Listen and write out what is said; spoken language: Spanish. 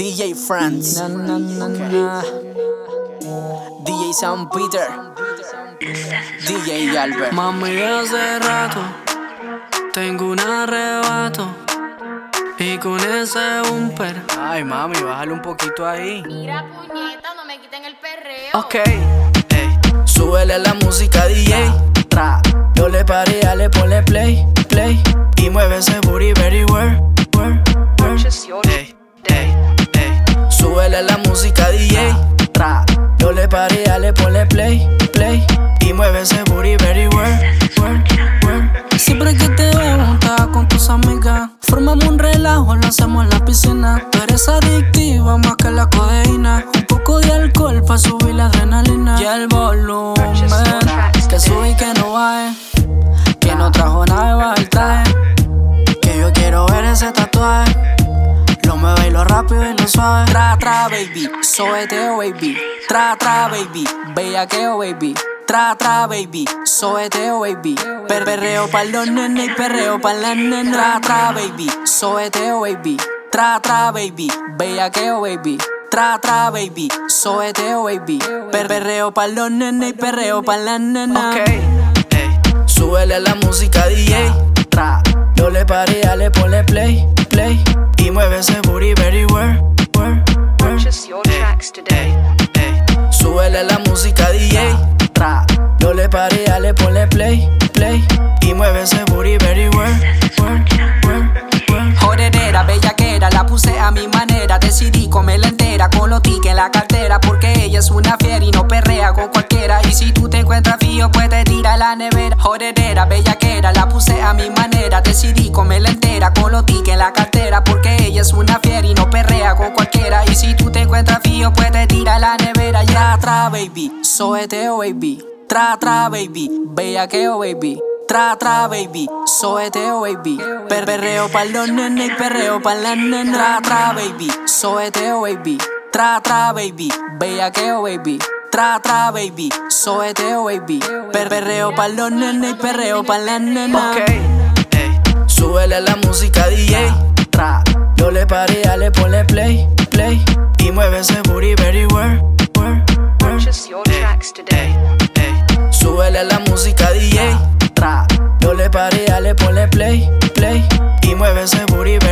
DJ France, Na, na, na, na. DJ San Peter, DJ Albert. Mami, hace rato tengo un arrebato y con ese bumper. Ay, mami, bájale un poquito ahí. Mira, puñeta, no me quiten el perreo. Ok, ey, súbele la música DJ. Tra, yo le paré, le ponle play, play. Y mueve ese booty very well. Tra, yo le paré, le ponle play, play. Y mueve ese booty very well. Siempre que te veo, estás con tus amigas. Formamos un relajo, lo hacemos en la piscina. Tú eres adictiva más que la codeína. Un poco de alcohol para subir la adrenalina. Y el volumen, que sube que no baje. Que no trajo nada el traje. Que yo quiero ver ese tatuaje. Lo mueve y lo rápido y lo suave. Tra, tra, baby. Soeteo, baby. Tra, tra, baby. Bellaqueo, baby. Tra, tra, baby. Soeteo, baby. Per perreo pa' los nenes y perreo pa' las nenas. Tra, tra, baby. Soeteo, baby. Tra, tra, baby. Bellaqueo, baby. Tra, tra, baby. Soeteo, baby. Per perreo pa' los nenes y perreo pa' las nenas. Ok, ey, súbele la música DJ. Tra, yo le paré, le ponle play, play. Y mueve ese booty very well, well, your tracks today. Ey, súbele la música DJ. Tra, yo le paré, le ponle play, play. Y mueve ese booty very well, well, well, well. Jodedera, bellaquera, la puse a mi manera. Decidí comerla entera con los tickets en la cartera. Porque ella es una fiera y no perrea con cualquiera. Y si tú te encuentras la nevera. Jodedera, bellaquera, la puse a mi manera. Decidí comerla entera con los tickets en la cartera. Porque ella es una fiera y no perrea con cualquiera. Y si tú te encuentras frío, pues te tira la nevera. Ya, tra, baby, soeteo, baby. Tra, tra, baby, bellaqueo, baby. Tra, tra, baby, soeteo, baby. Per perreo pa' los nenes y perreo pa' las nenas. Tra, tra, baby, soeteo, baby. Tra, tra, baby, bellaqueo, baby. Tra, tra, baby, soeteo, baby. Per perreo pa' los nenes y perreo pa' las nenas. Ok, ey, súbele la música DJ. Tra, yo le paré, le ponle play, play. Y mueve ese booty very well, súbele la música DJ. Tra, yo le paré, le ponle play, play. Y mueve ese booty very.